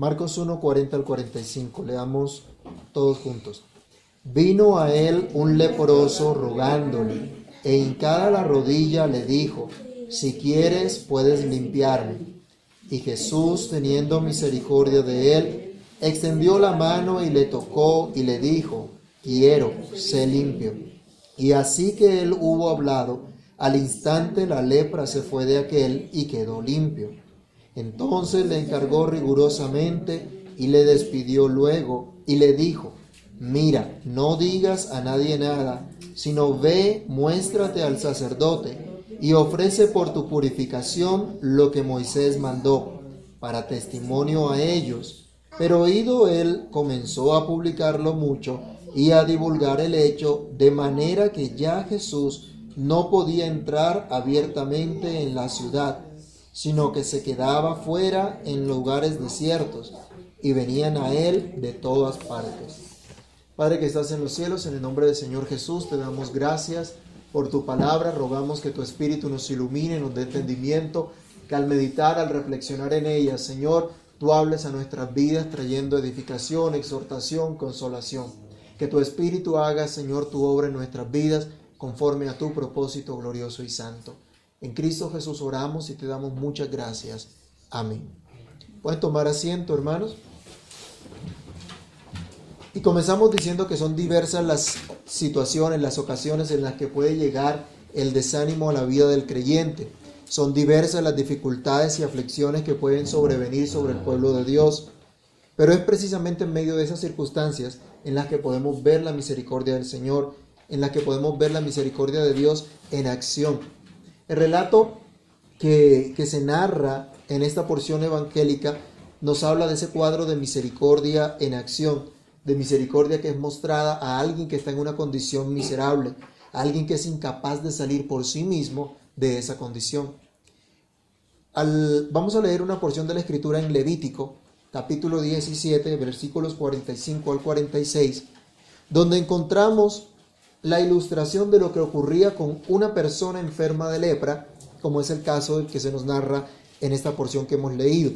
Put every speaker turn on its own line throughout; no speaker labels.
Marcos 1, 40 al 45. Leamos todos juntos. Vino a él un leproso rogándole, e hincada la rodilla le dijo, si quieres puedes limpiarme. Y Jesús, teniendo misericordia de él, extendió la mano y le tocó y le dijo, quiero, sé limpio. Y así que él hubo hablado, al instante la lepra se fue de aquel y quedó limpio. Entonces le encargó rigurosamente y le despidió luego y le dijo, mira, no digas a nadie nada, sino ve, muéstrate al sacerdote y ofrece por tu purificación lo que Moisés mandó, para testimonio a ellos. Pero oído él, comenzó a publicarlo mucho y a divulgar el hecho, de manera que ya Jesús no podía entrar abiertamente en la ciudad, sino que se quedaba fuera en lugares desiertos, y venían a él de todas partes. Padre que estás en los cielos, en el nombre del Señor Jesús, te damos gracias por tu palabra, rogamos que tu Espíritu nos ilumine, nos dé entendimiento, que al meditar, al reflexionar en ella, Señor, tú hables a nuestras vidas trayendo edificación, exhortación, consolación. Que tu Espíritu haga, Señor, tu obra en nuestras vidas conforme a tu propósito glorioso y santo. En Cristo Jesús oramos y te damos muchas gracias. Amén. Pueden tomar asiento, hermanos. Y comenzamos diciendo que son diversas las situaciones, las ocasiones en las que puede llegar el desánimo a la vida del creyente. Son diversas las dificultades y aflicciones que pueden sobrevenir sobre el pueblo de Dios. Pero es precisamente en medio de esas circunstancias en las que podemos ver la misericordia del Señor, en las que podemos ver la misericordia de Dios en acción. El relato que, que se narra en esta porción evangélica nos habla de ese cuadro de misericordia en acción de misericordia que es mostrada a alguien que está en una condición miserable, a alguien que es incapaz de salir por sí mismo de esa condición. vamos a leer una porción de la escritura en Levítico, capítulo 17, versículos 45 al 46, donde encontramos la ilustración de lo que ocurría con una persona enferma de lepra, como es el caso que se nos narra en esta porción que hemos leído.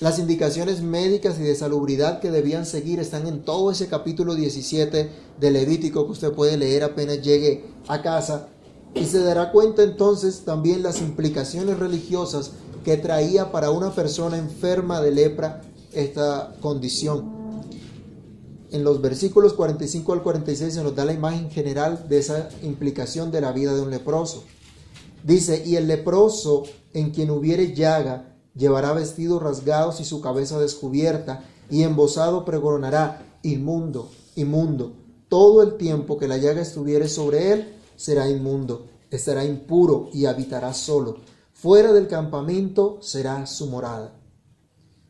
Las indicaciones médicas y de salubridad que debían seguir están en todo ese capítulo 17 de Levítico que usted puede leer apenas llegue a casa y se dará cuenta entonces también las implicaciones religiosas que traía para una persona enferma de lepra esta condición. En los versículos 45 al 46 se nos da la imagen general de esa implicación de la vida de un leproso. Dice, y el leproso en quien hubiere llaga, llevará vestidos rasgados y su cabeza descubierta, y embosado pregonará, inmundo, inmundo. Todo el tiempo que la llaga estuviere sobre él, será inmundo, estará impuro y habitará solo. Fuera del campamento será su morada.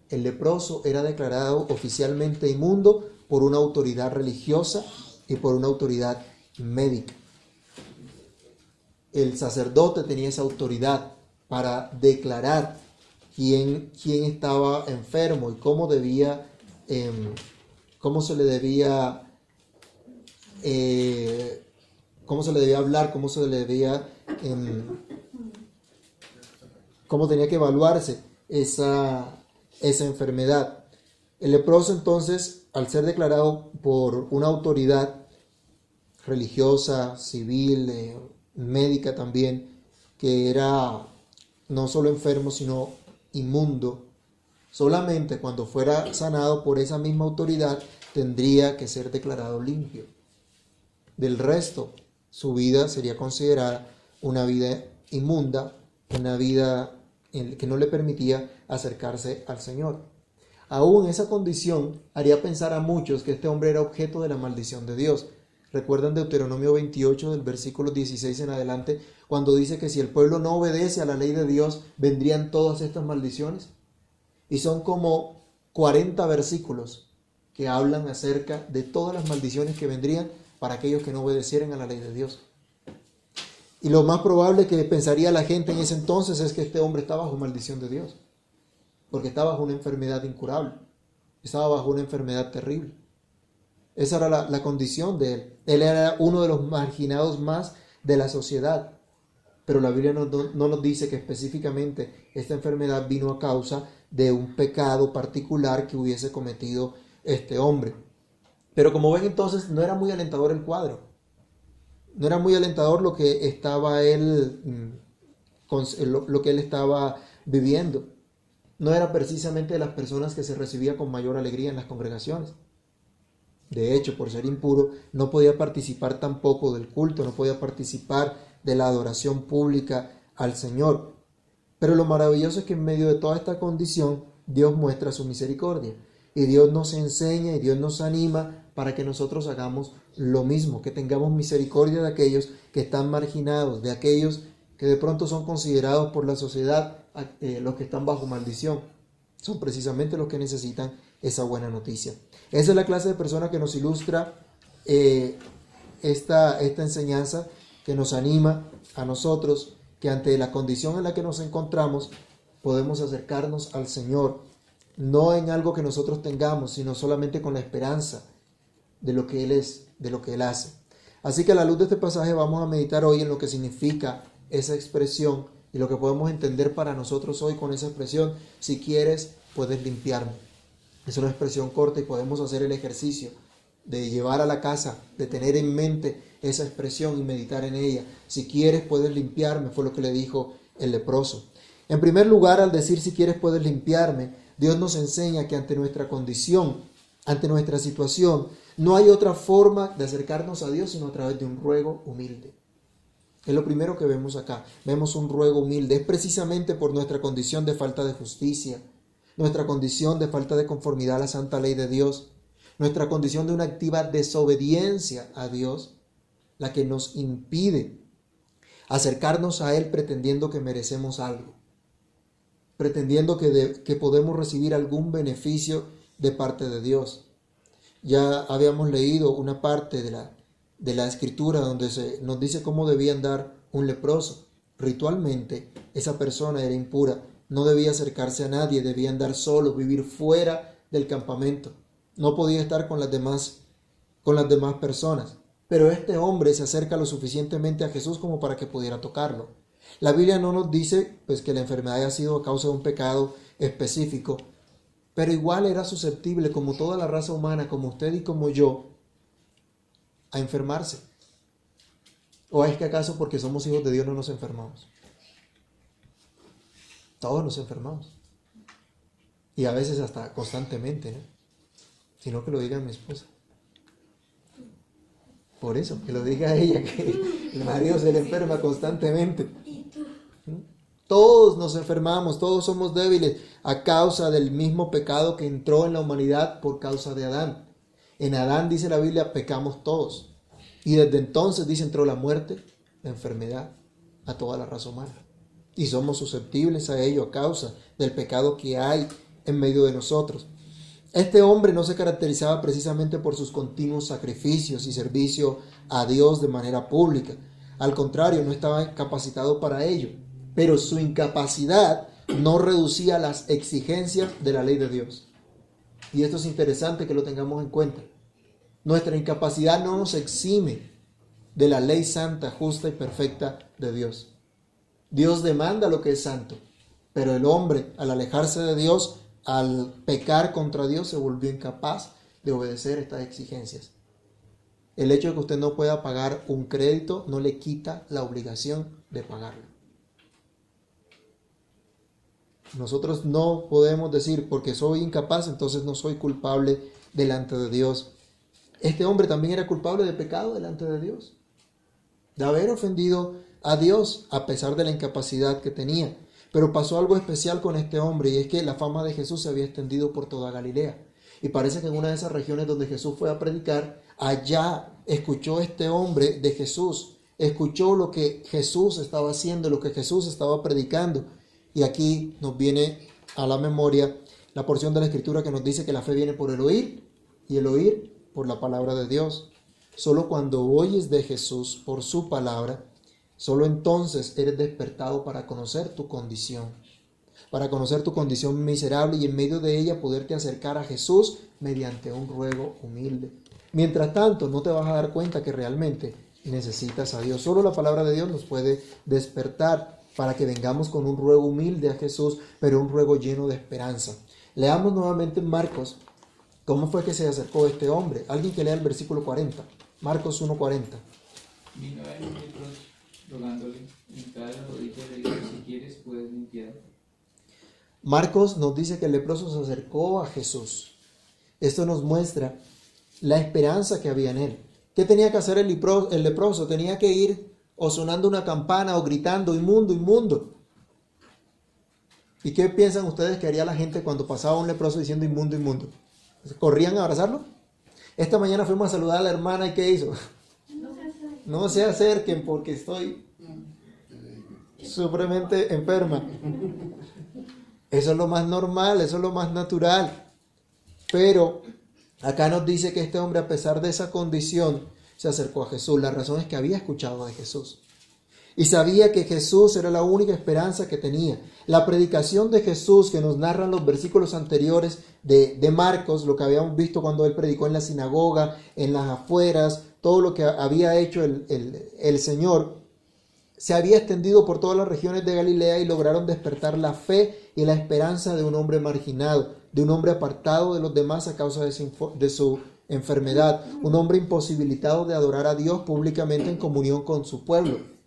El leproso era declarado oficialmente inmundo por una autoridad religiosa y por una autoridad médica. El sacerdote tenía esa autoridad para declarar quién, quién estaba enfermo y cómo debía, em, cómo se le debía, eh, cómo se le debía hablar, cómo se le debía, em, cómo tenía que evaluarse esa, esa enfermedad. El leproso entonces, al ser declarado por una autoridad religiosa, civil, eh, médica también, que era no solo enfermo, sino inmundo, solamente cuando fuera sanado por esa misma autoridad tendría que ser declarado limpio. Del resto, su vida sería considerada una vida inmunda, una vida que no le permitía acercarse al Señor. Aún esa condición haría pensar a muchos que este hombre era objeto de la maldición de Dios. Recuerdan Deuteronomio 28 del versículo 16 en adelante, cuando dice que si el pueblo no obedece a la ley de Dios, vendrían todas estas maldiciones. Y son como 40 versículos que hablan acerca de todas las maldiciones que vendrían para aquellos que no obedecieran a la ley de Dios. Y lo más probable que pensaría la gente en ese entonces es que este hombre estaba bajo maldición de Dios, porque estaba bajo una enfermedad incurable, estaba bajo una enfermedad terrible. Esa era la, condición de él. Él era uno de los marginados más de la sociedad. Pero la Biblia no, nos dice que específicamente esta enfermedad vino a causa de un pecado particular que hubiese cometido este hombre. Pero como ven entonces, no era muy alentador el cuadro. No era muy alentador lo que estaba él, mm, lo que él estaba viviendo. No era precisamente de las personas que se recibía con mayor alegría en las congregaciones. De hecho, por ser impuro, no podía participar tampoco del culto, no podía participar de la adoración pública al Señor. Pero lo maravilloso es que en medio de toda esta condición, Dios muestra su misericordia. Y Dios nos enseña y Dios nos anima para que nosotros hagamos lo mismo, que tengamos misericordia de aquellos que están marginados, de aquellos que de pronto son considerados por la sociedad eh, los que están bajo maldición. Son precisamente los que necesitan esa buena noticia. Esa es la clase de persona que nos ilustra eh, esta, esta enseñanza, que nos anima a nosotros, que ante la condición en la que nos encontramos, podemos acercarnos al Señor, no en algo que nosotros tengamos, sino solamente con la esperanza de lo que Él es, de lo que Él hace. Así que a la luz de este pasaje vamos a meditar hoy en lo que significa esa expresión y lo que podemos entender para nosotros hoy con esa expresión. Si quieres, puedes limpiarme. Es una expresión corta y podemos hacer el ejercicio de llevar a la casa, de tener en mente esa expresión y meditar en ella. Si quieres, puedes limpiarme, fue lo que le dijo el leproso. En primer lugar, al decir si quieres, puedes limpiarme, Dios nos enseña que ante nuestra condición, ante nuestra situación, no hay otra forma de acercarnos a Dios sino a través de un ruego humilde. Es lo primero que vemos acá. Vemos un ruego humilde. Es precisamente por nuestra condición de falta de justicia, nuestra condición de falta de conformidad a la santa ley de Dios, nuestra condición de una activa desobediencia a Dios, la que nos impide acercarnos a Él pretendiendo que merecemos algo, pretendiendo que, que podemos recibir algún beneficio de parte de Dios. Ya habíamos leído una parte de la, de la escritura donde se nos dice cómo debía andar un leproso. Ritualmente, esa persona era impura, no debía acercarse a nadie, debía andar solo, vivir fuera del campamento no podía estar con las demás con las demás personas. Pero este hombre se acerca lo suficientemente a Jesús como para que pudiera tocarlo. La Biblia no nos dice pues que la enfermedad haya sido a causa de un pecado específico, pero igual era susceptible como toda la raza humana, como usted y como yo, a enfermarse. ¿O es que acaso porque somos hijos de Dios no nos enfermamos? Todos nos enfermamos. Y a veces hasta constantemente, ¿no? sino que lo diga mi esposa. Por eso, que lo diga ella, que el marido se le enferma constantemente. Todos nos enfermamos, todos somos débiles a causa del mismo pecado que entró en la humanidad por causa de Adán. En Adán, dice la Biblia, pecamos todos. Y desde entonces, dice, entró la muerte, la enfermedad a toda la raza humana. Y somos susceptibles a ello a causa del pecado que hay en medio de nosotros. Este hombre no se caracterizaba precisamente por sus continuos sacrificios y servicio a Dios de manera pública. Al contrario, no estaba capacitado para ello. Pero su incapacidad no reducía las exigencias de la ley de Dios. Y esto es interesante que lo tengamos en cuenta. Nuestra incapacidad no nos exime de la ley santa, justa y perfecta de Dios. Dios demanda lo que es santo, pero el hombre, al alejarse de Dios, al pecar contra Dios se volvió incapaz de obedecer estas exigencias. El hecho de que usted no pueda pagar un crédito no le quita la obligación de pagarlo. Nosotros no podemos decir porque soy incapaz, entonces no soy culpable delante de Dios. Este hombre también era culpable de pecado delante de Dios, de haber ofendido a Dios a pesar de la incapacidad que tenía. Pero pasó algo especial con este hombre y es que la fama de Jesús se había extendido por toda Galilea. Y parece que en una de esas regiones donde Jesús fue a predicar, allá escuchó este hombre de Jesús, escuchó lo que Jesús estaba haciendo, lo que Jesús estaba predicando. Y aquí nos viene a la memoria la porción de la escritura que nos dice que la fe viene por el oír y el oír por la palabra de Dios. Solo cuando oyes de Jesús por su palabra, Solo entonces eres despertado para conocer tu condición, para conocer tu condición miserable y en medio de ella poderte acercar a Jesús mediante un ruego humilde. Mientras tanto, no te vas a dar cuenta que realmente necesitas a Dios. Solo la palabra de Dios nos puede despertar para que vengamos con un ruego humilde a Jesús, pero un ruego lleno de esperanza. Leamos nuevamente en Marcos cómo fue que se acercó este hombre. Alguien que lea el versículo 40. Marcos 1.40.
Vino a él rogándole, en cada rodilla le dijo, si quieres puedes limpiar.
Marcos nos dice que el leproso se acercó a Jesús. Esto nos muestra la esperanza que había en él. ¿Qué tenía que hacer el leproso? Tenía que ir o sonando una campana o gritando, inmundo, inmundo. ¿Y qué piensan ustedes que haría la gente cuando pasaba un leproso diciendo inmundo, inmundo? ¿Corrían a abrazarlo? Esta mañana fuimos a saludar a la hermana y ¿qué hizo? No se acerquen porque estoy supremamente enferma. Eso es lo más normal, eso es lo más natural. Pero acá nos dice que este hombre, a pesar de esa condición, se acercó a Jesús. La razón es que había escuchado de Jesús. Y sabía que Jesús era la única esperanza que tenía. La predicación de Jesús que nos narran los versículos anteriores de, Marcos, lo que habíamos visto cuando él predicó en la sinagoga, en las afueras, todo lo que había hecho el, Señor, se había extendido por todas las regiones de Galilea y lograron despertar la fe y la esperanza de un hombre marginado, de un hombre apartado de los demás a causa de su enfermedad, un hombre imposibilitado de adorar a Dios públicamente en comunión con su pueblo.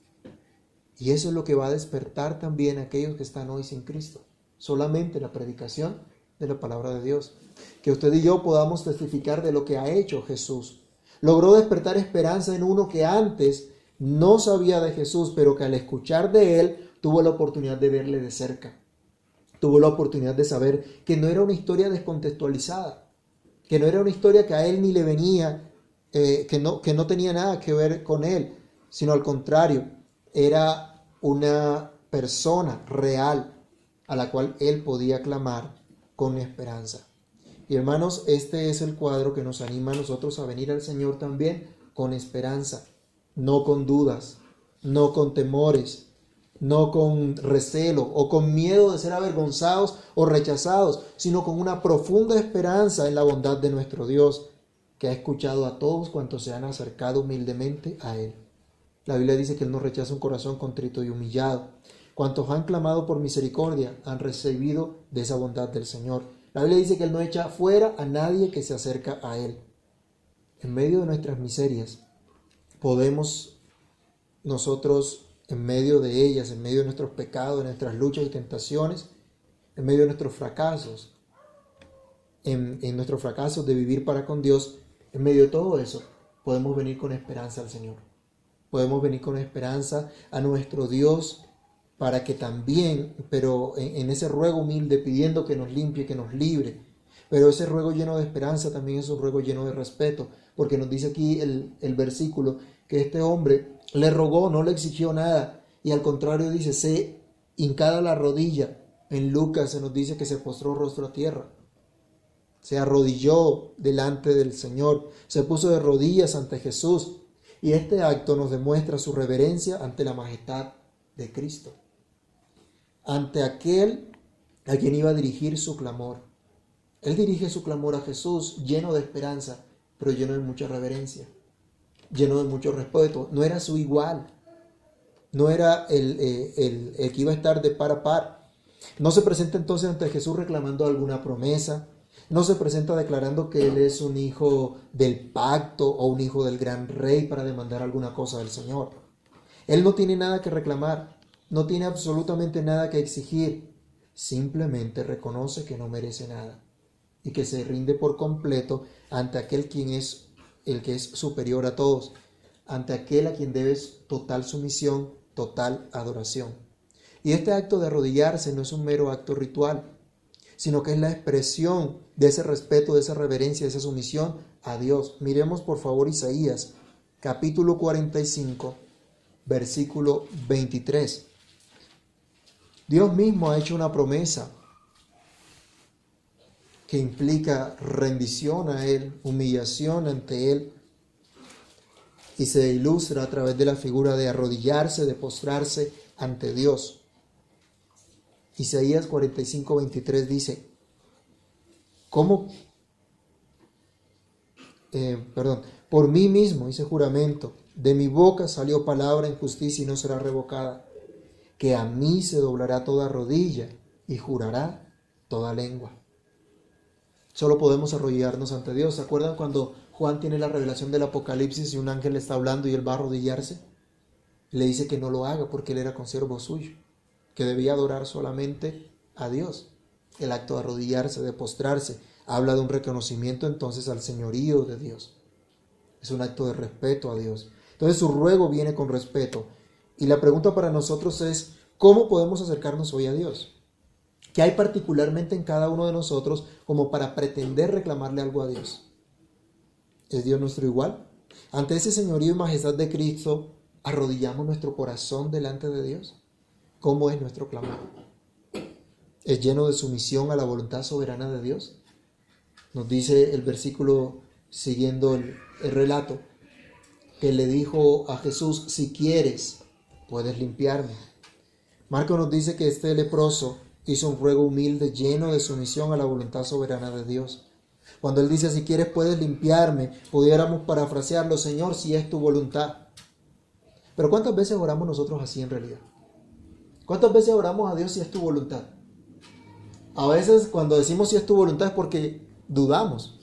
Y eso es lo que va a despertar también a aquellos que están hoy sin Cristo. Solamente la predicación de la palabra de Dios. Que usted y yo podamos testificar de lo que ha hecho Jesús. Logró despertar esperanza en uno que antes no sabía de Jesús, pero que al escuchar de él tuvo la oportunidad de verle de cerca. Tuvo la oportunidad de saber que no era una historia descontextualizada, que no era una historia que a él ni le venía, eh, que, no, que no tenía nada que ver con él, sino al contrario, era una persona real a la cual él podía clamar con esperanza. Y hermanos, este es el cuadro que nos anima a nosotros a venir al Señor también con esperanza, no con dudas, no con temores, no con recelo o con miedo de ser avergonzados o rechazados, sino con una profunda esperanza en la bondad de nuestro Dios, que ha escuchado a todos cuantos se han acercado humildemente a Él. La Biblia dice que Él no rechaza un corazón contrito y humillado. Cuantos han clamado por misericordia han recibido de esa bondad del Señor. La Biblia dice que Él no echa fuera a nadie que se acerca a Él. En medio de nuestras miserias podemos nosotros, en medio de ellas, en medio de nuestros pecados, de nuestras luchas y tentaciones, en medio de nuestros fracasos, en, en nuestros fracasos de vivir para con Dios, en medio de todo eso, podemos venir con esperanza al Señor. Podemos venir con esperanza a nuestro Dios para que también, pero en, ese ruego humilde, pidiendo que nos limpie, que nos libre, pero ese ruego lleno de esperanza también es un ruego lleno de respeto, porque nos dice aquí el, el versículo que este hombre le rogó, no le exigió nada, y al contrario dice, se hincada la rodilla. En Lucas se nos dice que se postró rostro a tierra, se arrodilló delante del Señor, se puso de rodillas ante Jesús, y este acto nos demuestra su reverencia ante la majestad de Cristo, ante aquel a quien iba a dirigir su clamor. Él dirige su clamor a Jesús lleno de esperanza, pero lleno de mucha reverencia, lleno de mucho respeto. No era su igual, no era el, eh, el, el que iba a estar de par a par. No se presenta entonces ante Jesús reclamando alguna promesa, no se presenta declarando que Él es un hijo del pacto o un hijo del gran rey para demandar alguna cosa del Señor. Él no tiene nada que reclamar, no tiene absolutamente nada que exigir, simplemente reconoce que no merece nada y que se rinde por completo ante aquel quien es el que es superior a todos, ante aquel a quien debes total sumisión, total adoración. Y este acto de arrodillarse no es un mero acto ritual, sino que es la expresión de ese respeto, de esa reverencia, de esa sumisión a Dios. Miremos por favor Isaías, capítulo 45, versículo 23. Dios mismo ha hecho una promesa que implica rendición a Él, humillación ante Él, y se ilustra a través de la figura de arrodillarse, de postrarse ante Dios. Isaías 45, 23 dice, ¿cómo? Eh, perdón, por mí mismo hice juramento, de mi boca salió palabra en justicia y no será revocada. que a mí se doblará toda rodilla y jurará toda lengua. Solo podemos arrodillarnos ante Dios. ¿Se acuerdan cuando Juan tiene la revelación del Apocalipsis y un ángel le está hablando y él va a arrodillarse? Le dice que no lo haga porque él era consiervo suyo, que debía adorar solamente a Dios. El acto de arrodillarse, de postrarse, habla de un reconocimiento entonces al señorío de Dios. Es un acto de respeto a Dios. Entonces su ruego viene con respeto. Y la pregunta para nosotros es, ¿cómo podemos acercarnos hoy a Dios? ¿Qué hay particularmente en cada uno de nosotros como para pretender reclamarle algo a Dios? ¿Es Dios nuestro igual? Ante ese señorío y majestad de Cristo, ¿arrodillamos nuestro corazón delante de Dios? ¿Cómo es nuestro clamor? ¿Es lleno de sumisión a la voluntad soberana de Dios? Nos dice el versículo siguiendo el, el relato, que le dijo a Jesús, si quieres, puedes limpiarme. Marco nos dice que este leproso hizo un ruego humilde, lleno de sumisión a la voluntad soberana de Dios. Cuando él dice, si quieres, puedes limpiarme, pudiéramos parafrasearlo, Señor, si es tu voluntad. Pero ¿cuántas veces oramos nosotros así en realidad? ¿Cuántas veces oramos a Dios si es tu voluntad? A veces cuando decimos si es tu voluntad es porque dudamos.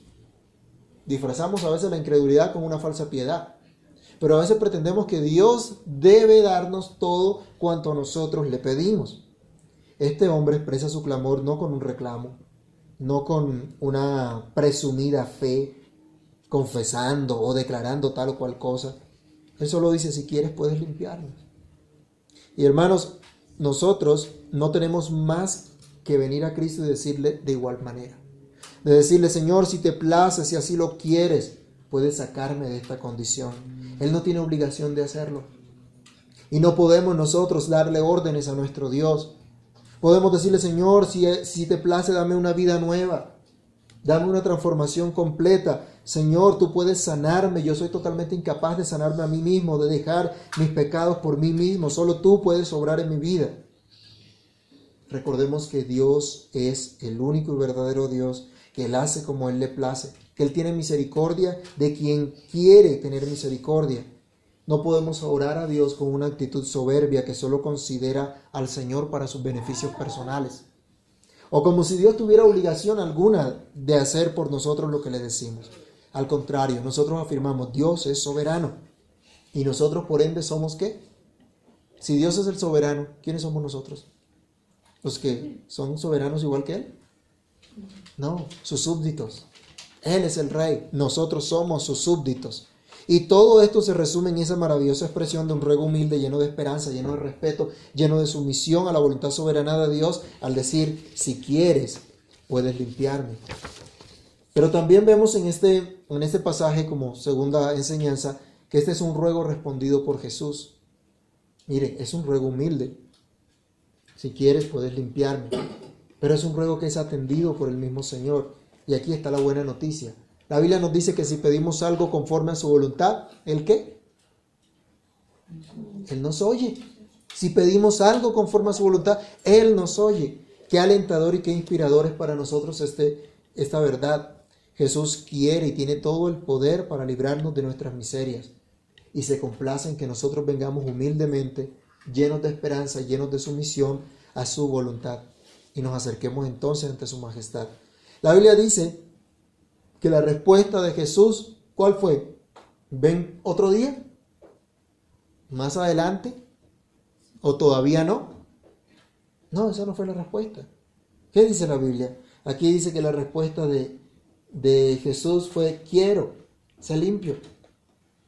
Disfrazamos a veces la incredulidad con una falsa piedad. Pero a veces pretendemos que Dios debe darnos todo cuanto nosotros le pedimos. Este hombre expresa su clamor no con un reclamo, no con una presumida fe, confesando o declarando tal o cual cosa. Él solo dice, si quieres puedes limpiarnos. Y hermanos, nosotros no tenemos más que venir a Cristo y decirle de igual manera. De decirle, Señor, si te place, si así lo quieres, puedes sacarme de esta condición. Él no tiene obligación de hacerlo. Y no podemos nosotros darle órdenes a nuestro Dios. Podemos decirle, Señor, si, si te place, dame una vida nueva. Dame una transformación completa. Señor, tú puedes sanarme. Yo soy totalmente incapaz de sanarme a mí mismo, de dejar mis pecados por mí mismo. Solo tú puedes obrar en mi vida. Recordemos que Dios es el único y verdadero Dios, que Él hace como Él le place, que Él tiene misericordia de quien quiere tener misericordia. No podemos orar a Dios con una actitud soberbia que solo considera al Señor para sus beneficios personales. O como si Dios tuviera obligación alguna de hacer por nosotros lo que le decimos. Al contrario, nosotros afirmamos, Dios es soberano. Y nosotros por ende somos qué? Si Dios es el soberano, ¿quiénes somos nosotros? ¿Los que son soberanos igual que Él? No, sus súbditos. Él es el rey, nosotros somos sus súbditos. Y todo esto se resume en esa maravillosa expresión de un ruego humilde, lleno de esperanza, lleno de respeto, lleno de sumisión a la voluntad soberana de Dios, al decir, si quieres, puedes limpiarme. Pero también vemos en este, en este pasaje como segunda enseñanza que este es un ruego respondido por Jesús. Mire, es un ruego humilde. Si quieres, puedes limpiarme. Pero es un ruego que es atendido por el mismo Señor. Y aquí está la buena noticia. La Biblia nos dice que si pedimos algo conforme a su voluntad, ¿el qué? Él nos oye. Si pedimos algo conforme a su voluntad, Él nos oye. Qué alentador y qué inspirador es para nosotros este, esta verdad. Jesús quiere y tiene todo el poder para librarnos de nuestras miserias. Y se complace en que nosotros vengamos humildemente, llenos de esperanza, llenos de sumisión a su voluntad. Y nos acerquemos entonces ante su majestad. La Biblia dice que la respuesta de Jesús, ¿cuál fue? ¿Ven otro día? ¿Más adelante? ¿O todavía no? No, esa no fue la respuesta. ¿Qué dice la Biblia? Aquí dice que la respuesta de, de Jesús fue, quiero, sé limpio.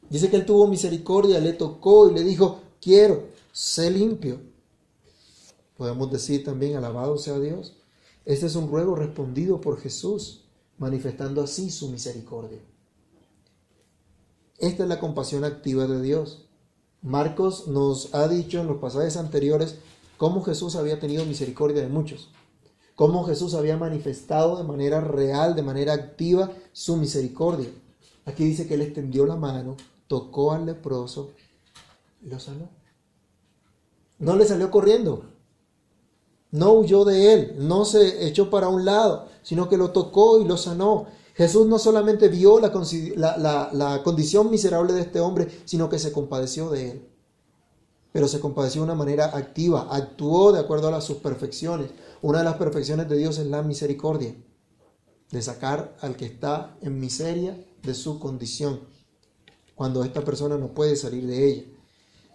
Dice que él tuvo misericordia, le tocó y le dijo, quiero, sé limpio. Podemos decir también, alabado sea Dios. Este es un ruego respondido por Jesús, manifestando así su misericordia. Esta es la compasión activa de Dios. Marcos nos ha dicho en los pasajes anteriores cómo Jesús había tenido misericordia de muchos, cómo Jesús había manifestado de manera real, de manera activa, su misericordia. Aquí dice que él extendió la mano, tocó al leproso lo sanó. No le salió corriendo, no huyó de él, no se echó para un lado, sino que lo tocó y lo sanó. Jesús no solamente vio la, la, condición miserable de este hombre, sino que se compadeció de él. pero se compadeció de una manera activa, actuó de acuerdo a las, sus perfecciones. Una de las perfecciones de Dios es la misericordia, de sacar al que está en miseria de su condición, cuando esta persona no puede salir de ella.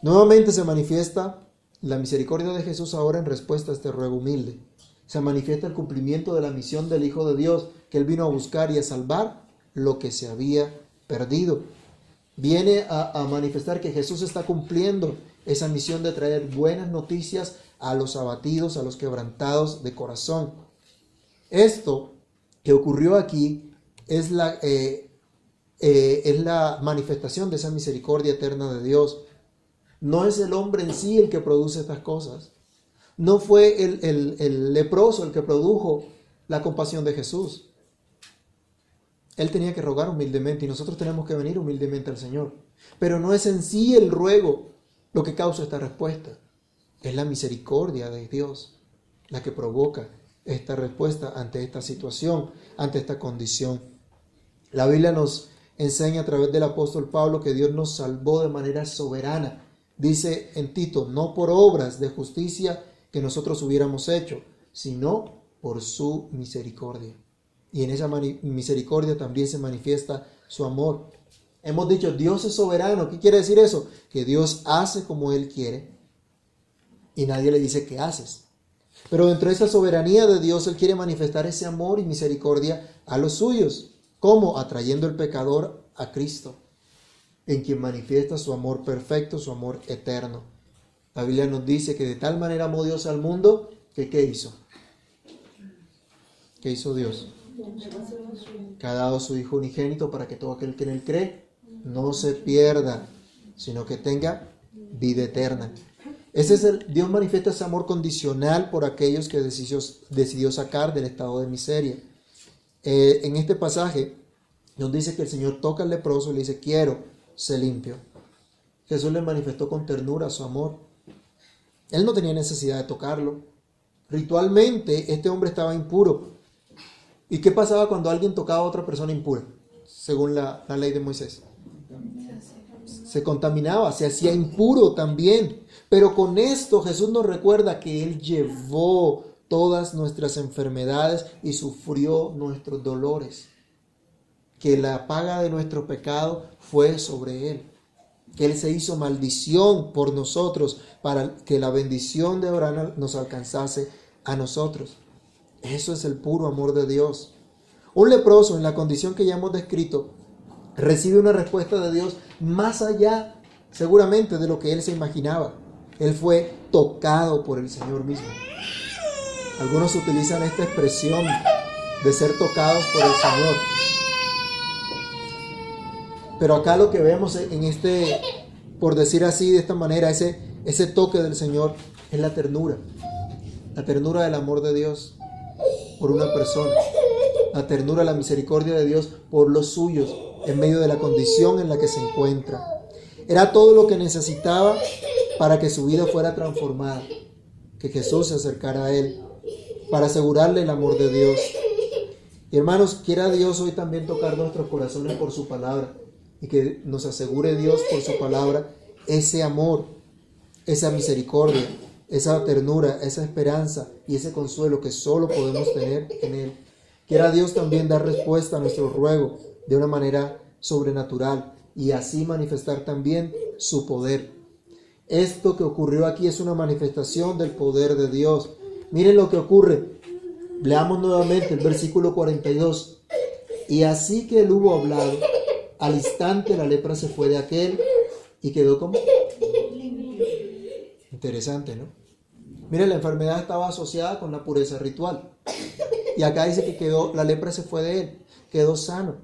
Nuevamente se manifiesta la misericordia de Jesús ahora en respuesta a este ruego humilde. Se manifiesta el cumplimiento de la misión del Hijo de Dios, que Él vino a buscar y a salvar lo que se había perdido. Viene a, a manifestar que Jesús está cumpliendo esa misión de traer buenas noticias a los abatidos, a los quebrantados de corazón. Esto que ocurrió aquí es la, eh, eh, es la manifestación de esa misericordia eterna de Dios. No es el hombre en sí el que produce estas cosas. No fue el, el, el leproso el que produjo la compasión de Jesús. Él tenía que rogar humildemente y nosotros tenemos que venir humildemente al Señor. Pero no es en sí el ruego lo que causa esta respuesta. Es la misericordia de Dios la que provoca esta respuesta ante esta situación, ante esta condición. La Biblia nos enseña a través del apóstol Pablo que Dios nos salvó de manera soberana. Dice en Tito, no por obras de justicia que nosotros hubiéramos hecho, sino por su misericordia. Y en esa misericordia también se manifiesta su amor. Hemos dicho, Dios es soberano. ¿Qué quiere decir eso? Que Dios hace como Él quiere y nadie le dice qué haces. Pero dentro de esa soberanía de Dios, Él quiere manifestar ese amor y misericordia a los suyos. ¿Cómo? Atrayendo el pecador a Cristo, en quien manifiesta su amor perfecto, su amor eterno. La Biblia nos dice que de tal manera amó Dios al mundo, que ¿qué hizo? ¿Qué hizo Dios? Que ha su Hijo unigénito para que todo aquel que en él cree no se pierda, sino que tenga vida eterna. Ese es el, Dios manifiesta ese amor condicional por aquellos que decidió, decidió sacar del estado de miseria. Eh, en este pasaje nos dice que el Señor toca al leproso y le dice, quiero, sé limpio. Jesús le manifestó con ternura su amor. Él no tenía necesidad de tocarlo. Ritualmente este hombre estaba impuro. ¿Y qué pasaba cuando alguien tocaba a otra persona impura? Según la ley de Moisés. Se contaminaba, se hacía impuro también. Pero con esto Jesús nos recuerda que Él llevó todas nuestras enfermedades y sufrió nuestros dolores. Que la paga de nuestro pecado fue sobre Él. Que Él se hizo maldición por nosotros para que la bendición de Abraham nos alcanzase a nosotros. Eso es el puro amor de Dios. Un leproso en la condición que ya hemos descrito recibe una respuesta de Dios más allá seguramente de lo que él se imaginaba. Él fue tocado por el Señor mismo. Algunos utilizan esta expresión de ser tocados por el Señor. Pero acá lo que vemos en este, por decir así, de esta manera, ese, ese toque del Señor es la ternura. La ternura del amor de Dios por una persona. La ternura, la misericordia de Dios por los suyos en medio de la condición en la que se encuentra. Era todo lo que necesitaba para que su vida fuera transformada, que Jesús se acercara a él, para asegurarle el amor de Dios. Y hermanos, quiera Dios hoy también tocar nuestros corazones por su palabra y que nos asegure Dios por su palabra ese amor, esa misericordia, esa ternura, esa esperanza y ese consuelo que solo podemos tener en Él. Quiera Dios también dar respuesta a nuestro ruego de una manera sobrenatural y así manifestar también su poder. Esto que ocurrió aquí es una manifestación del poder de Dios. Miren lo que ocurre. Leamos nuevamente el versículo 42. Y así que él hubo hablado, al instante la lepra se fue de aquel y quedó como... Interesante, ¿no? Miren, la enfermedad estaba asociada con la pureza ritual. Y acá dice que quedó, la lepra se fue de él, quedó sano.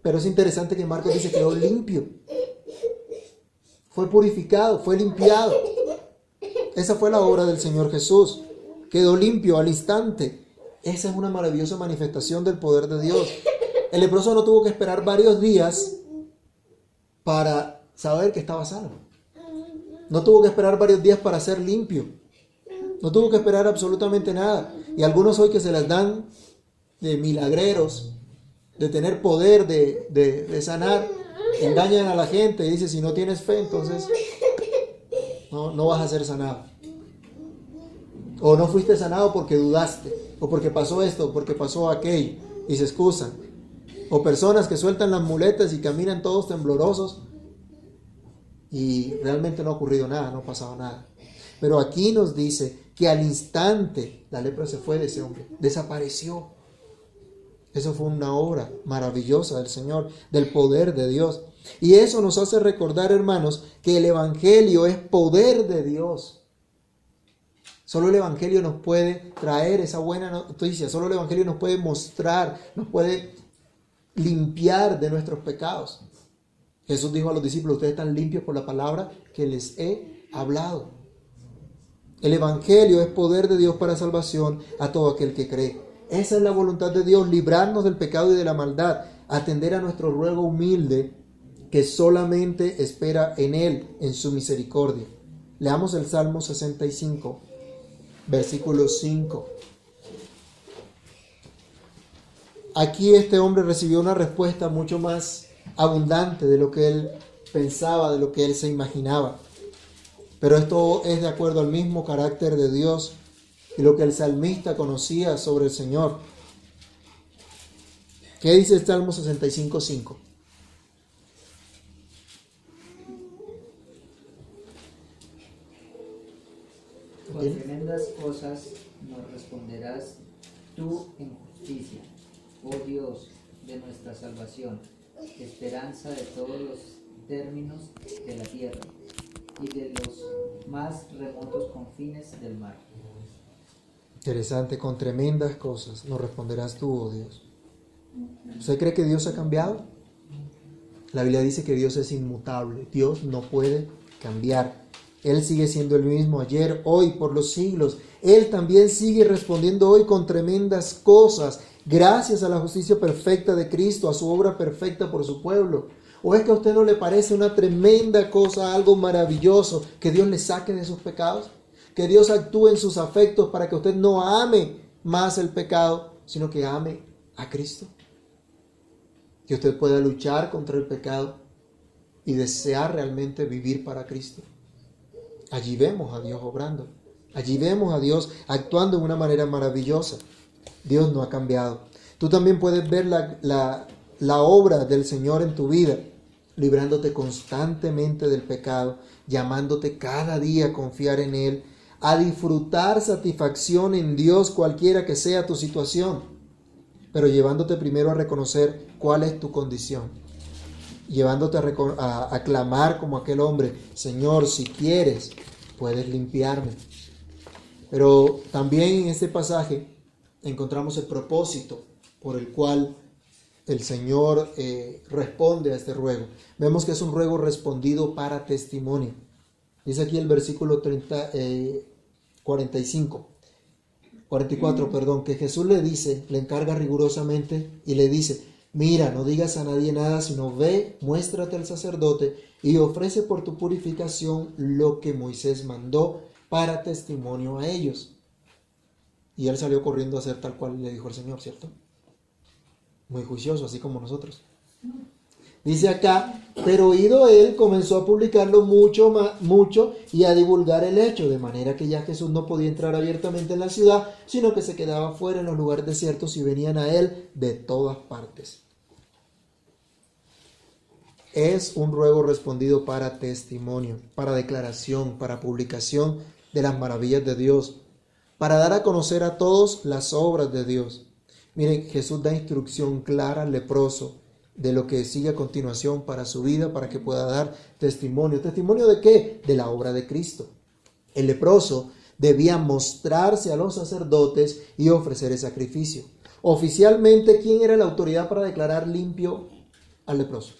Pero es interesante que Marcos dice que quedó limpio fue purificado, fue limpiado. Esa fue la obra del Señor Jesús. Quedó limpio al instante. Esa es una maravillosa manifestación del poder de Dios. El leproso no tuvo que esperar varios días para saber que estaba sano. No tuvo que esperar varios días para ser limpio. No tuvo que esperar absolutamente nada. Y algunos hoy que se les dan de milagreros, de tener poder de, de, de sanar, engañan a la gente y dicen, si no tienes fe, entonces no, no vas a ser sanado. O no fuiste sanado porque dudaste, o porque pasó esto, porque pasó aquello, y se excusan. O personas que sueltan las muletas y caminan todos temblorosos y realmente no ha ocurrido nada, no ha pasado nada. Pero aquí nos dice que al instante la lepra se fue de ese hombre, desapareció. Eso fue una obra maravillosa del Señor, del poder de Dios. Y eso nos hace recordar, hermanos, que el Evangelio es poder de Dios. Solo el Evangelio nos puede traer esa buena noticia, solo el Evangelio nos puede mostrar, nos puede limpiar de nuestros pecados. Jesús dijo a los discípulos, ustedes están limpios por la palabra que les he hablado. El Evangelio es poder de Dios para salvación a todo aquel que cree. Esa es la voluntad de Dios, librarnos del pecado y de la maldad, atender a nuestro ruego humilde que solamente espera en Él, en su misericordia. Leamos el Salmo 65, versículo 5. Aquí este hombre recibió una respuesta mucho más abundante de lo que él pensaba, de lo que él se imaginaba. Pero esto es de acuerdo al mismo carácter de Dios y lo que el salmista conocía sobre el Señor. ¿Qué dice el Salmo 65.5?
Por tremendas cosas nos responderás tú en justicia, oh Dios de nuestra salvación, esperanza de todos los términos de la tierra y de los más remotos confines del mar.
Interesante, con tremendas cosas nos responderás tú, oh Dios. ¿Usted cree que Dios ha cambiado? La Biblia dice que Dios es inmutable, Dios no puede cambiar. Él sigue siendo el mismo ayer, hoy, por los siglos. Él también sigue respondiendo hoy con tremendas cosas, gracias a la justicia perfecta de Cristo, a su obra perfecta por su pueblo. ¿O es que a usted no le parece una tremenda cosa, algo maravilloso, que Dios le saque de sus pecados? Que Dios actúe en sus afectos para que usted no ame más el pecado, sino que ame a Cristo. Que usted pueda luchar contra el pecado y desear realmente vivir para Cristo. Allí vemos a Dios obrando. Allí vemos a Dios actuando de una manera maravillosa. Dios no ha cambiado. Tú también puedes ver la, la, obra del Señor en tu vida, librándote constantemente del pecado, llamándote cada día a confiar en Él, a disfrutar satisfacción en Dios cualquiera que sea tu situación, pero llevándote primero a reconocer cuál es tu condición, llevándote a, a, a clamar como aquel hombre, Señor, si quieres, puedes limpiarme. Pero también en este pasaje encontramos el propósito por el cual el Señor eh, responde a este ruego. Vemos que es un ruego respondido para testimonio. Dice aquí el versículo 30, eh, 45, 44, perdón, que Jesús le dice, le encarga rigurosamente y le dice, mira, no digas a nadie nada, sino ve, muéstrate al sacerdote y ofrece por tu purificación lo que Moisés mandó para testimonio a ellos. Y él salió corriendo a hacer tal cual le dijo el Señor, ¿cierto? Muy juicioso, así como nosotros. Dice acá, pero oído él, comenzó a publicarlo mucho, mucho y a divulgar el hecho, de manera que ya Jesús no podía entrar abiertamente en la ciudad, sino que se quedaba fuera en los lugares desiertos y venían a él de todas partes. Es un ruego respondido para testimonio, para declaración, para publicación de las maravillas de Dios, para dar a conocer a todos las obras de Dios. Miren, Jesús da instrucción clara al leproso de lo que sigue a continuación para su vida, para que pueda dar testimonio. ¿Testimonio de qué? De la obra de Cristo. El leproso debía mostrarse a los sacerdotes y ofrecer el sacrificio. Oficialmente, ¿quién era la autoridad para declarar limpio al leproso?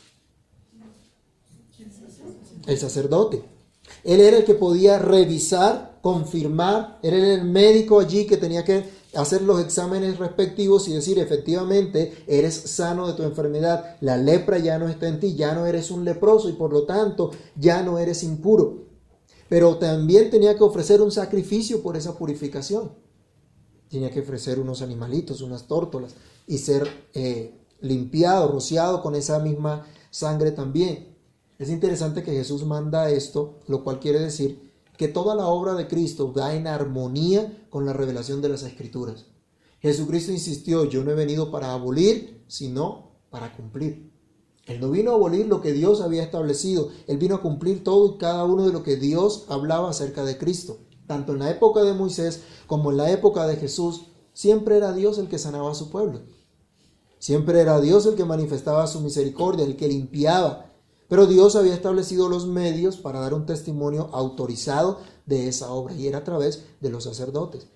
El sacerdote. Él era el que podía revisar, confirmar, era el médico allí que tenía que hacer los exámenes respectivos y decir efectivamente eres sano de tu enfermedad, la lepra ya no está en ti, ya no eres un leproso y por lo tanto ya no eres impuro. Pero también tenía que ofrecer un sacrificio por esa purificación. Tenía que ofrecer unos animalitos, unas tórtolas y ser eh, limpiado, rociado con esa misma sangre también. Es interesante que Jesús manda esto, lo cual quiere decir que toda la obra de Cristo va en armonía con la revelación de las Escrituras. Jesucristo insistió, yo no he venido para abolir, sino para cumplir. Él no vino a abolir lo que Dios había establecido, Él vino a cumplir todo y cada uno de lo que Dios hablaba acerca de Cristo. Tanto en la época de Moisés como en la época de Jesús, siempre era Dios el que sanaba a su pueblo. Siempre era Dios el que manifestaba su misericordia, el que limpiaba. Pero Dios había establecido los medios para dar un testimonio autorizado de esa obra y era a través de los sacerdotes.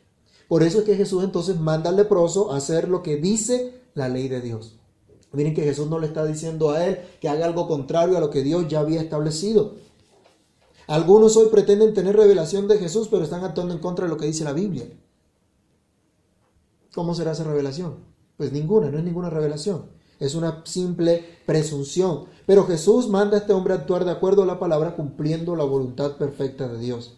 Por eso es que Jesús entonces manda al leproso a hacer lo que dice la ley de Dios. Miren que Jesús no le está diciendo a él que haga algo contrario a lo que Dios ya había establecido. Algunos hoy pretenden tener revelación de Jesús, pero están actuando en contra de lo que dice la Biblia. ¿Cómo será esa revelación? Pues ninguna, no es ninguna revelación. Es una simple presunción. Pero Jesús manda a este hombre a actuar de acuerdo a la palabra cumpliendo la voluntad perfecta de Dios.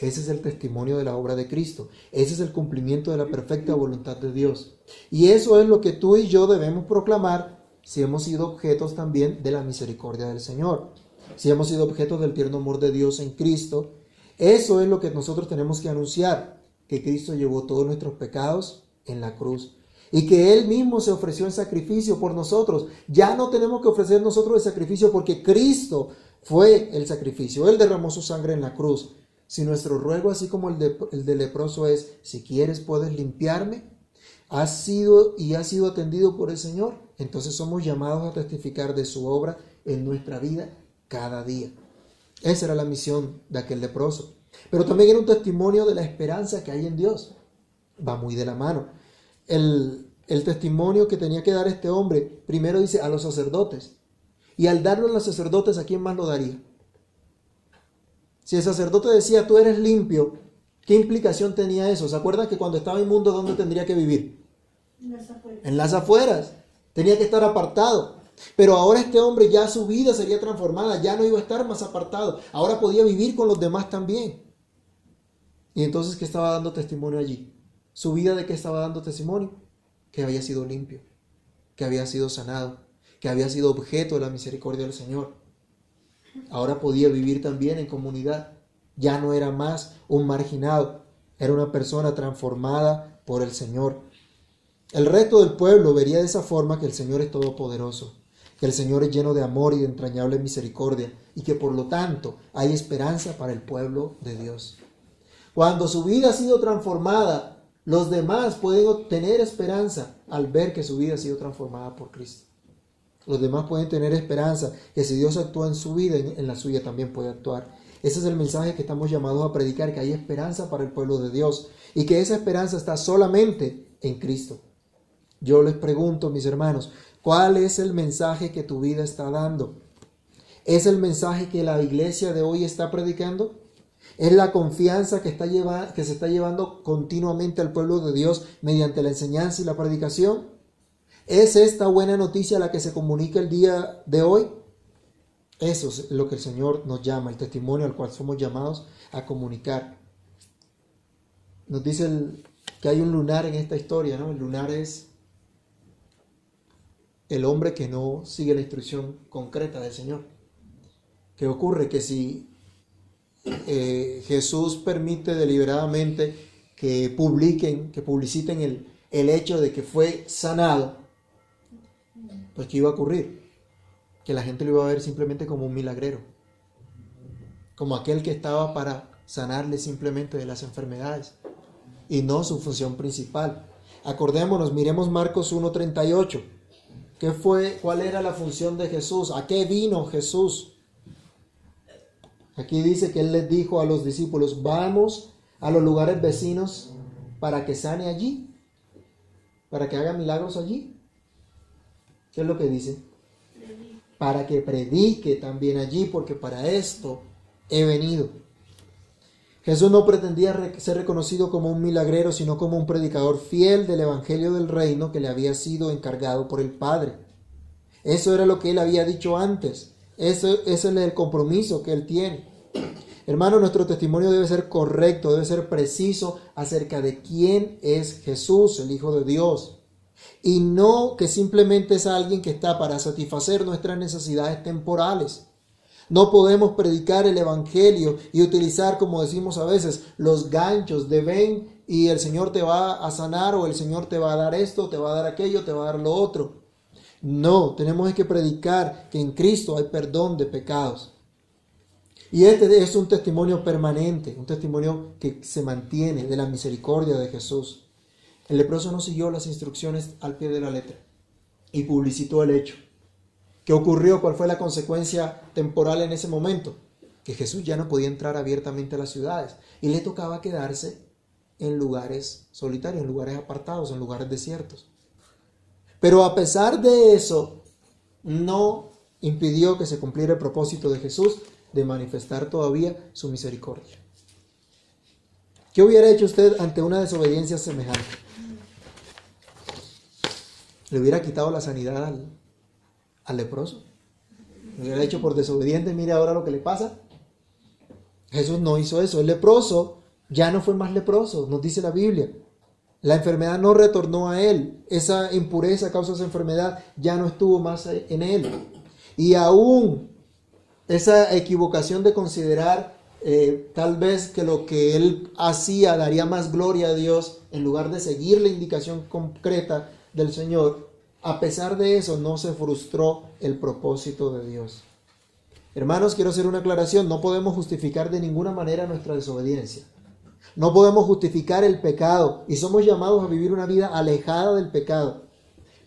Ese es el testimonio de la obra de Cristo. Ese es el cumplimiento de la perfecta voluntad de Dios. Y eso es lo que tú y yo debemos proclamar si hemos sido objetos también de la misericordia del Señor. Si hemos sido objetos del tierno amor de Dios en Cristo. Eso es lo que nosotros tenemos que anunciar. Que Cristo llevó todos nuestros pecados en la cruz. Y que Él mismo se ofreció en sacrificio por nosotros. Ya no tenemos que ofrecer nosotros el sacrificio porque Cristo fue el sacrificio. Él derramó su sangre en la cruz. Si nuestro ruego, así como el de, el de leproso, es, si quieres puedes limpiarme, ha sido y ha sido atendido por el Señor, entonces somos llamados a testificar de su obra en nuestra vida cada día. Esa era la misión de aquel leproso. Pero también era un testimonio de la esperanza que hay en Dios. Va muy de la mano. El, el testimonio que tenía que dar este hombre, primero dice a los sacerdotes. Y al darlo a los sacerdotes, ¿a quién más lo daría? Si el sacerdote decía, tú eres limpio, ¿qué implicación tenía eso? ¿Se acuerdan que cuando estaba inmundo, ¿dónde tendría que vivir?
En las afueras.
En las afueras. Tenía que estar apartado. Pero ahora este hombre ya su vida sería transformada, ya no iba a estar más apartado. Ahora podía vivir con los demás también. Y entonces, ¿qué estaba dando testimonio allí? ¿Su vida de qué estaba dando testimonio? Que había sido limpio, que había sido sanado, que había sido objeto de la misericordia del Señor. Ahora podía vivir también en comunidad. Ya no era más un marginado, era una persona transformada por el Señor. El resto del pueblo vería de esa forma que el Señor es todopoderoso, que el Señor es lleno de amor y de entrañable misericordia y que por lo tanto hay esperanza para el pueblo de Dios. Cuando su vida ha sido transformada, los demás pueden tener esperanza al ver que su vida ha sido transformada por Cristo. Los demás pueden tener esperanza que si Dios actúa en su vida, en la suya también puede actuar. Ese es el mensaje que estamos llamados a predicar, que hay esperanza para el pueblo de Dios y que esa esperanza está solamente en Cristo. Yo les pregunto, mis hermanos, ¿cuál es el mensaje que tu vida está dando? ¿Es el mensaje que la iglesia de hoy está predicando? ¿Es la confianza que, está lleva, que se está llevando continuamente al pueblo de Dios mediante la enseñanza y la predicación? ¿Es esta buena noticia la que se comunica el día de hoy? Eso es lo que el Señor nos llama, el testimonio al cual somos llamados a comunicar. Nos dice que hay un lunar en esta historia, ¿no? El lunar es el hombre que no sigue la instrucción concreta del Señor. ¿Qué ocurre? Que si eh, Jesús permite deliberadamente que publiquen, que publiciten el, el hecho de que fue sanado, pues ¿qué iba a ocurrir? Que la gente lo iba a ver simplemente como un milagrero, como aquel que estaba para sanarle simplemente de las enfermedades y no su función principal. Acordémonos, miremos Marcos 1:38. ¿Qué fue cuál era la función de Jesús? ¿A qué vino Jesús? Aquí dice que él les dijo a los discípulos, "Vamos a los lugares vecinos para que sane allí, para que haga milagros allí." ¿Qué es lo que dice? Para que predique también allí, porque para esto he venido. Jesús no pretendía ser reconocido como un milagrero, sino como un predicador fiel del Evangelio del Reino que le había sido encargado por el Padre. Eso era lo que él había dicho antes. Eso, es el compromiso que él tiene. Hermano, nuestro testimonio debe ser correcto, debe ser preciso acerca de quién es Jesús, el Hijo de Dios y no que simplemente es alguien que está para satisfacer nuestras necesidades temporales. No podemos predicar el Evangelio y utilizar, como decimos a veces, los ganchos de ven y el Señor te va a sanar o el Señor te va a dar esto, te va a dar aquello, te va a dar lo otro. No, tenemos que predicar que en Cristo hay perdón de pecados. Y este es un testimonio permanente, un testimonio que se mantiene de la misericordia de Jesús. El leproso no siguió las instrucciones al pie de la letra y publicitó el hecho. ¿Qué ocurrió? ¿Cuál fue la consecuencia temporal en ese momento? Que Jesús ya no podía entrar abiertamente a las ciudades y le tocaba quedarse en lugares solitarios, en lugares apartados, en lugares desiertos. Pero a pesar de eso, no impidió que se cumpliera el propósito de Jesús de manifestar todavía su misericordia. ¿Qué hubiera hecho usted ante una desobediencia semejante? ¿Le hubiera quitado la sanidad al, leproso? ¿Le hubiera hecho por desobediente? Mire ahora lo que le pasa. Jesús no hizo eso. El leproso ya no fue más leproso, nos dice la Biblia. La enfermedad no retornó a él. Esa impureza causa esa enfermedad ya no estuvo más en él. Y aún esa equivocación de considerar eh, tal vez que lo que él hacía daría más gloria a Dios en lugar de seguir la indicación concreta del Señor, a pesar de eso no se frustró el propósito de Dios. Hermanos, quiero hacer una aclaración, no podemos justificar de ninguna manera nuestra desobediencia. No podemos justificar el pecado y somos llamados a vivir una vida alejada del pecado.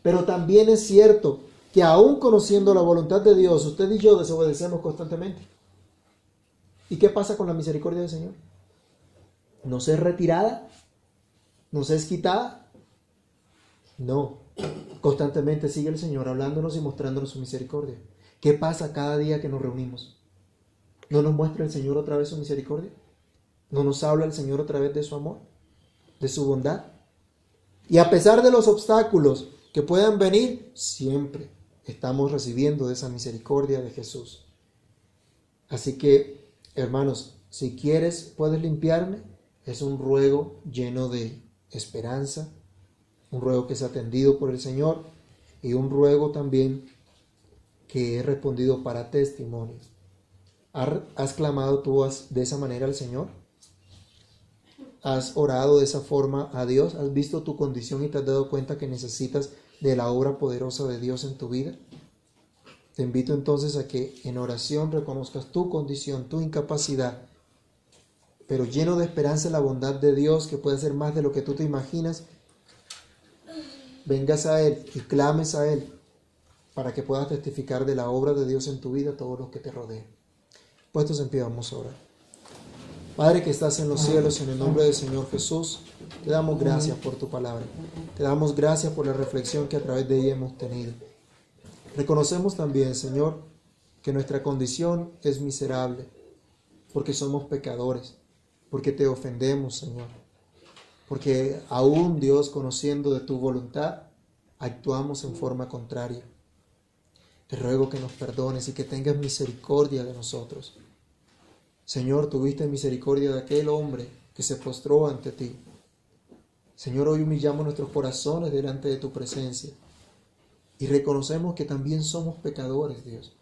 Pero también es cierto que aún conociendo la voluntad de Dios, usted y yo desobedecemos constantemente. ¿Y qué pasa con la misericordia del Señor? ¿No se es retirada? ¿No se es quitada? No. Constantemente sigue el Señor hablándonos y mostrándonos su misericordia. ¿Qué pasa cada día que nos reunimos? ¿No nos muestra el Señor otra vez su misericordia? ¿No nos habla el Señor otra vez de su amor? ¿De su bondad? Y a pesar de los obstáculos que puedan venir, siempre estamos recibiendo de esa misericordia de Jesús. Así que, hermanos, si quieres, puedes limpiarme. Es un ruego lleno de esperanza, un ruego que es atendido por el Señor y un ruego también que he respondido para testimonio. ¿Has clamado tú de esa manera al Señor? ¿Has orado de esa forma a Dios? ¿Has visto tu condición y te has dado cuenta que necesitas de la obra poderosa de Dios en tu vida? Te invito entonces a que en oración reconozcas tu condición, tu incapacidad, pero lleno de esperanza en la bondad de Dios que puede hacer más de lo que tú te imaginas vengas a Él y clames a Él para que puedas testificar de la obra de Dios en tu vida a todos los que te rodeen. Puestos en pie, vamos a orar. Padre que estás en los cielos, en el nombre del Señor Jesús, te damos gracias por tu palabra. Te damos gracias por la reflexión que a través de ella hemos tenido. Reconocemos también, Señor, que nuestra condición es miserable, porque somos pecadores, porque te ofendemos, Señor porque aún Dios, conociendo de tu voluntad, actuamos en forma contraria. Te ruego que nos perdones y que tengas misericordia de nosotros. Señor, tuviste misericordia de aquel hombre que se postró ante ti. Señor, hoy humillamos nuestros corazones delante de tu presencia y reconocemos que también somos pecadores, Dios.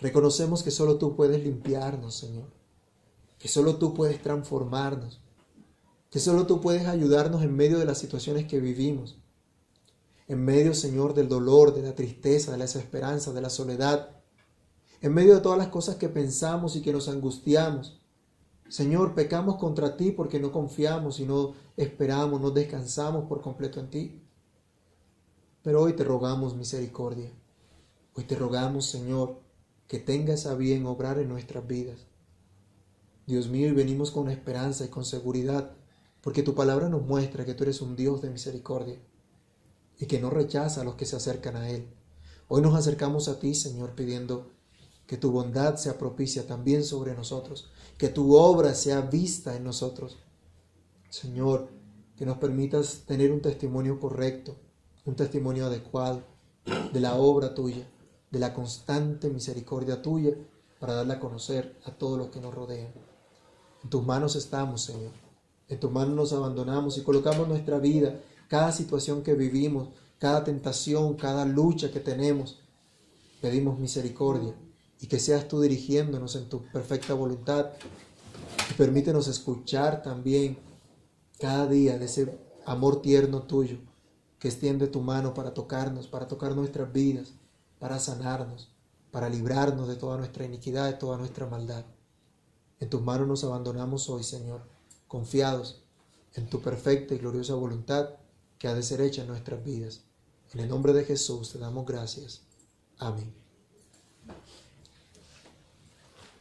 Reconocemos que solo tú puedes limpiarnos, Señor, que solo tú puedes transformarnos, que solo tú puedes ayudarnos en medio de las situaciones que vivimos, en medio, Señor, del dolor, de la tristeza, de la desesperanza, de la soledad, en medio de todas las cosas que pensamos y que nos angustiamos. Señor, pecamos contra ti porque no confiamos y no esperamos, no descansamos por completo en ti. Pero hoy te rogamos misericordia. Hoy te rogamos, Señor, que tengas a bien obrar en nuestras vidas. Dios mío, y venimos con esperanza y con seguridad porque tu palabra nos muestra que tú eres un Dios de misericordia y que no rechaza a los que se acercan a Él. Hoy nos acercamos a ti, Señor, pidiendo que tu bondad sea propicia también sobre nosotros, que tu obra sea vista en nosotros. Señor, que nos permitas tener un testimonio correcto, un testimonio adecuado de la obra tuya, de la constante misericordia tuya, para darla a conocer a todos los que nos rodean. En tus manos estamos, Señor. En tu mano nos abandonamos y colocamos nuestra vida, cada situación que vivimos, cada tentación, cada lucha que tenemos. Pedimos misericordia y que seas tú dirigiéndonos en tu perfecta voluntad. Y permítenos escuchar también cada día de ese amor tierno tuyo que extiende tu mano para tocarnos, para tocar nuestras vidas, para sanarnos, para librarnos de toda nuestra iniquidad, de toda nuestra maldad. En tus manos nos abandonamos hoy, Señor, confiados en tu perfecta y gloriosa voluntad que ha de ser hecha en nuestras vidas. En el nombre de Jesús te damos gracias. Amén.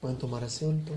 Pueden tomar asiento.